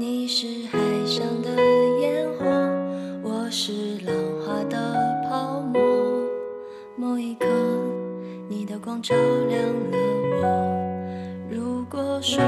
你是海上的烟火我是浪花的泡沫。某一刻你的光照亮了我。如果说